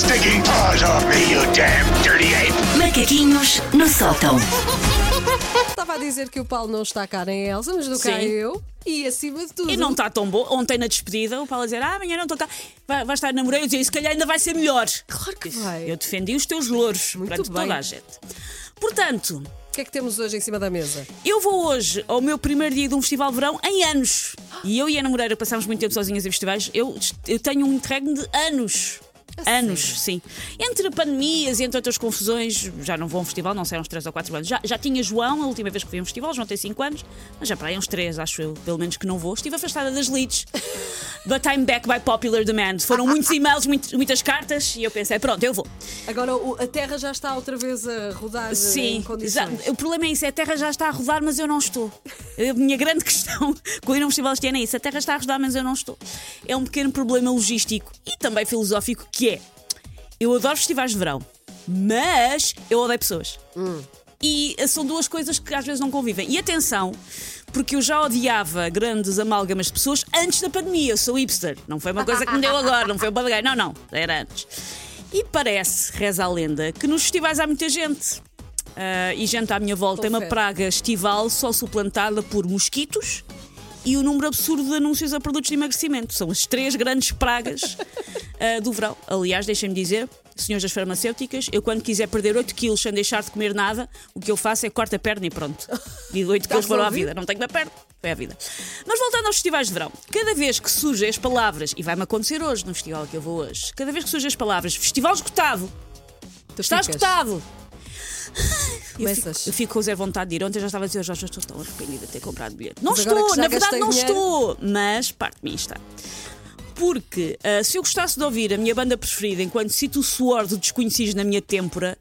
stinking paws off me, you damn dirty ape! Macaquinhos no sótão. Estava a dizer que o Paulo não está cá nem a Elsa, mas do cá Sim. eu. E acima de tudo. E não está tão bom. Ontem na despedida, o Paulo a dizer: Ah, amanhã não estou cá. Vai, vai estar namorado. Eu dizia: Se calhar ainda vai ser melhor. Claro que vai. Eu defendi os teus louros Muito perante bem. toda a gente. Portanto, O que é que temos hoje em cima da mesa? eu vou hoje ao meu primeiro dia de um festival de verão em anos. E eu e a namoreira passámos muito tempo sozinhas em festivais. Eu, eu tenho um interregno de anos. Anos, sim. Entre pandemias e entre outras confusões, já não vou a um festival, não sei, há uns 3 ou 4 anos. Já, já tinha João, a última vez que fui a um festival, João tem 5 anos, mas já para aí uns 3, acho eu, pelo menos que não vou. Estive afastada das leads. But I'm back by popular demand. Foram muitos e-mails, muito- muitas cartas, e eu pensei, pronto, eu vou. Agora o- a Terra já está outra vez a rodar eh, em Sim, condições. o problema é isso, a Terra já está a rodar, mas eu não estou. A minha grande questão com ir a um festival este ano é isso: a Terra está a rodar, mas eu não estou. É um pequeno problema logístico e também filosófico que é: eu adoro festivais de verão, mas eu odeio pessoas. E eh, são duas coisas que às vezes não convivem. E atenção, porque eu já odiava grandes amálgamas de pessoas antes da pandemia. Eu sou hipster. Não foi uma coisa que me deu agora, não foi um badagueiro. Não, não, era antes. E parece, reza a lenda, que nos festivais há muita gente. Ah, e gente à minha volta é uma praga estival só suplantada por mosquitos e o número absurdo de anúncios a produtos de emagrecimento. São as três grandes pragas ah, do verão. Aliás, deixem-me dizer, senhores das farmacêuticas, eu quando quiser perder 8 quilos sem deixar de comer nada, o que eu faço é corto a perna e pronto. E 8 quilos foram à vida. Não tenho uma perna. Foi à vida. Mas voltando aos festivais de verão, cada vez que surgem as palavras, e vai-me acontecer hoje no festival que eu vou hoje, cada vez que surgem as palavras festival esgotado, Tu está ficas- Eu fico, eu fico com zero vontade de ir. Ontem já estava a dizer, eu estou tão arrependida de ter comprado bilhete. Não Mas estou, já na verdade não dinheiro- estou. Mas parte de mim está. Porque ah, se eu gostasse de ouvir a minha banda preferida enquanto cito o suor de desconhecidos na minha têmpora,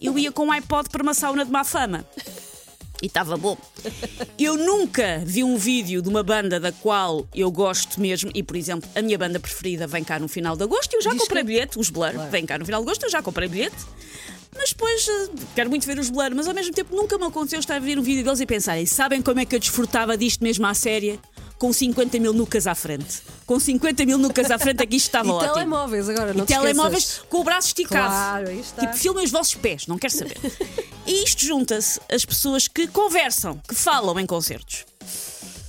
eu ia com um iPod para uma sauna de má fama. E estava bom. Eu nunca vi um vídeo de uma banda da qual eu gosto mesmo, e por exemplo, a minha banda preferida vem cá no final de agosto e eu já Diz comprei que- bilhete, os Blur, vem cá no final de agosto, eu já comprei bilhete. Mas depois eh, quero muito ver os Blur, mas ao mesmo tempo nunca me aconteceu estar a ver um vídeo deles e pensarem: sabem como é que eu desfrutava disto mesmo à séria? Com 50 mil nucas à frente. Com 50 mil nucas à frente, aqui isto estava E ótimo. telemóveis agora, não E te telemóveis esqueças. com o braço esticado. Claro, está. Tipo, filmem os vossos pés, não quero saber. e isto junta-se às pessoas que conversam, que falam em concertos.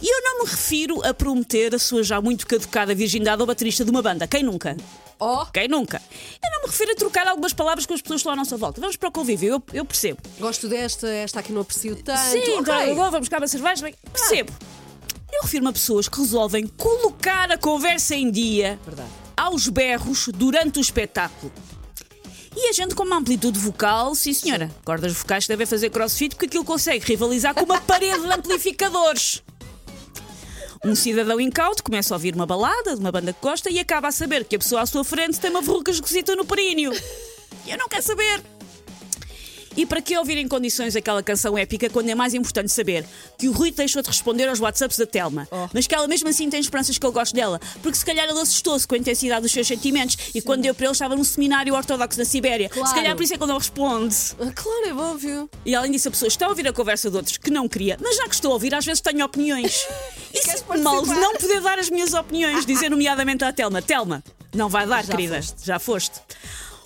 E eu não me refiro a prometer a sua já muito caducada virgindade ao baterista de uma banda. Quem nunca? Oh, Quem nunca? Eu não me refiro a trocar algumas palavras com as pessoas que estão à nossa volta. Vamos para o convívio, eu, eu percebo. gosto desta, esta aqui não aprecio tanto. Sim, ok. então, agora vamos buscar uma cerveja. bem, Percebo. Eu refiro-me a pessoas que resolvem colocar a conversa em dia Verdade. aos berros durante o espetáculo. E a gente com uma amplitude vocal, sim senhora, cordas vocais que devem fazer crossfit porque aquilo consegue rivalizar com uma parede de amplificadores. Um cidadão incauto começa a ouvir uma balada de uma banda que gosta e acaba a saber que a pessoa à sua frente tem uma verruca esquisita no períneo. Eu não quero saber. E para que ouvir em condições aquela canção épica quando é mais importante saber que o Rui deixou de responder aos WhatsApps da Telma, Oh. mas que ela mesmo assim tem esperanças que eu gosto dela, porque se calhar ele assustou-se com a intensidade dos seus sentimentos e quando deu para ele estava num seminário ortodoxo na Sibéria. Claro. Se calhar por isso é que ele não responde. Ah, Claro, é óbvio. E além disso, a pessoa está a ouvir a conversa de outros que não queria, mas já que estou a ouvir, às vezes tenho opiniões. E queres sinto-me mal não poder dar as minhas opiniões, dizer nomeadamente à Telma: Telma, não vai dar, Já querida, foste. já foste.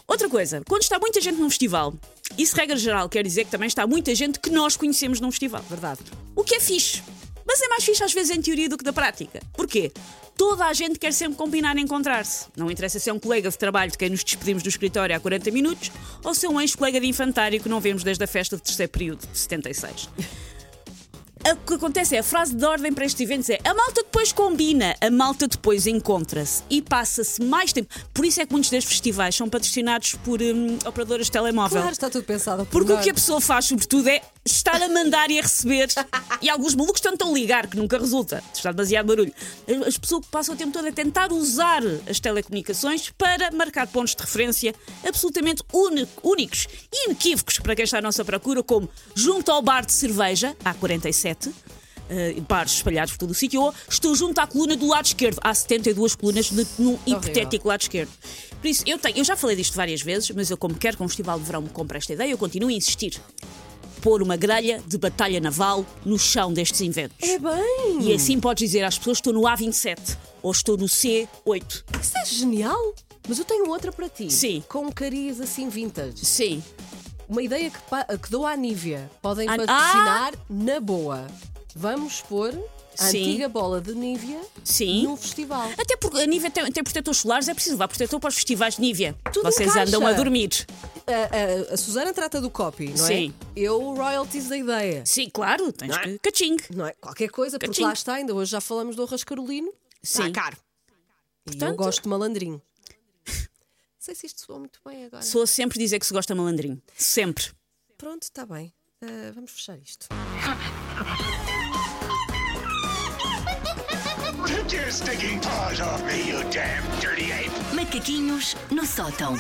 Outra coisa, quando está muita gente num festival, isso, regra geral, quer dizer que também está muita gente que nós conhecemos num festival. Verdade. O que é fixe. Mas é mais fixe às vezes em teoria do que na prática. Porquê? Toda a gente quer sempre combinar em encontrar-se. Não interessa se é um colega de trabalho de quem nos despedimos do escritório há 40 minutos ou se é um ex-colega de infantário que não vemos desde a festa de terceiro período de 76. O que acontece é a frase de ordem para estes eventos é a malta depois combina, a malta depois encontra-se e passa-se mais tempo. Por isso é que muitos destes festivais são patrocinados por hum, operadoras de telemóvel. Claro, está tudo pensado. Porque o que a pessoa faz, sobretudo, é estar a mandar e a receber. E alguns malucos tentam ligar, que nunca resulta. Está demasiado barulho. As pessoas que passam o tempo todo a tentar usar as telecomunicações para marcar pontos de referência absolutamente únicos e inequívocos para quem está à nossa procura, como junto ao bar de cerveja, há 47. Eh, bares espalhados por todo o sítio, ou estou junto à coluna do lado esquerdo. Há 72 colunas de- num hipotético lado esquerdo. Por isso, eu, tenho, eu já falei disto várias vezes, mas eu, como quero que um festival de verão me compre esta ideia, eu continuo a insistir. Pôr uma grelha de batalha naval no chão destes eventos. É bem. E assim podes dizer às pessoas: estou no A27 ou estou no C8. Isso é genial. Mas eu tenho outra para ti. Sim. Com um cariz assim vintage. Sim. Uma ideia que, pa- que dou à Nívia. Podem Ah, patrocinar na boa. Vamos pôr a Sim. antiga bola de Nívia Sim. num festival. Até porque a Nívia tem, tem protetores solares, é preciso levar protetor para os festivais de Nívia. Tudo Vocês encaixa. andam a dormir. A, a- a Susana trata do copy, não Sim. é? Eu, royalties da ideia. Sim, claro, tens Não é? que. Caching. Não é? Qualquer coisa, porque lá está, ainda hoje já falamos do arroz carolino. Está Sim. caro. E eu Portanto- gosto de malandrinho. Não sei se isto soou muito bem agora. Sou a sempre dizer que se gosta de malandrinho. Sempre. Pronto, está bem. Ah, vamos fechar isto. Take your stinking paws off me, you damn dirty ape! Macaquinhos no sótão.